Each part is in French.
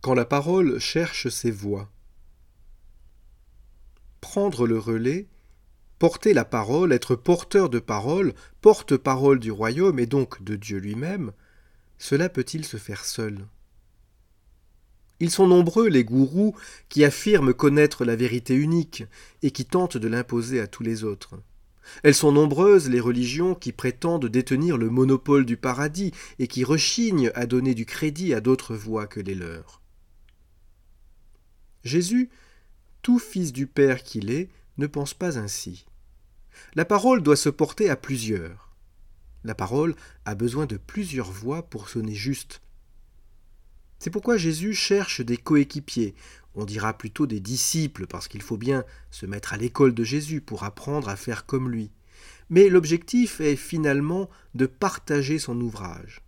Quand la parole cherche ses voix. Prendre le relais, porter la parole, être porteur de parole, porte-parole du royaume et donc de Dieu lui-même, cela peut-il se faire seul? Ils sont nombreux les gourous qui affirment connaître la vérité unique et qui tentent de l'imposer à tous les autres. Elles sont nombreuses les religions qui prétendent détenir le monopole du paradis et qui rechignent à donner du crédit à d'autres voix que les leurs. Jésus, tout fils du Père qu'il est, ne pense pas ainsi. La parole doit se porter à plusieurs. La parole a besoin de plusieurs voix pour sonner juste. C'est pourquoi Jésus cherche des coéquipiers, on dira plutôt des disciples, parce qu'il faut bien se mettre à l'école de Jésus pour apprendre à faire comme lui. Mais l'objectif est finalement de partager son ouvrage,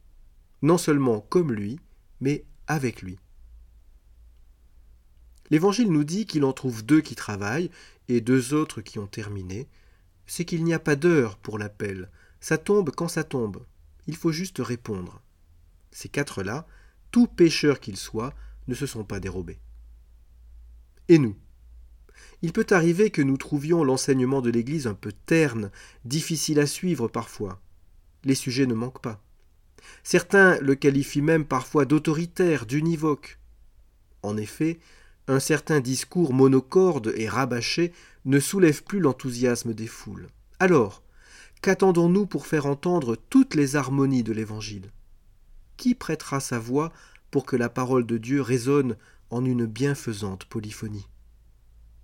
non seulement comme lui, mais avec lui. L'Évangile nous dit qu'il en trouve deux qui travaillent et deux autres qui ont terminé. C'est qu'il n'y a pas d'heure pour l'appel. Ça tombe quand ça tombe. Il faut juste répondre. Ces quatre-là, tout pécheurs qu'ils soient, ne se sont pas dérobés. Et nous? Il peut arriver que nous trouvions l'enseignement de l'Église un peu terne, difficile à suivre parfois. Les sujets ne manquent pas. Certains le qualifient même parfois d'autoritaire, d'univoque. En effet, un certain discours monocorde et rabâché ne soulève plus l'enthousiasme des foules. Alors, qu'attendons-nous pour faire entendre toutes les harmonies de l'Évangile? Qui prêtera sa voix pour que la parole de Dieu résonne en une bienfaisante polyphonie?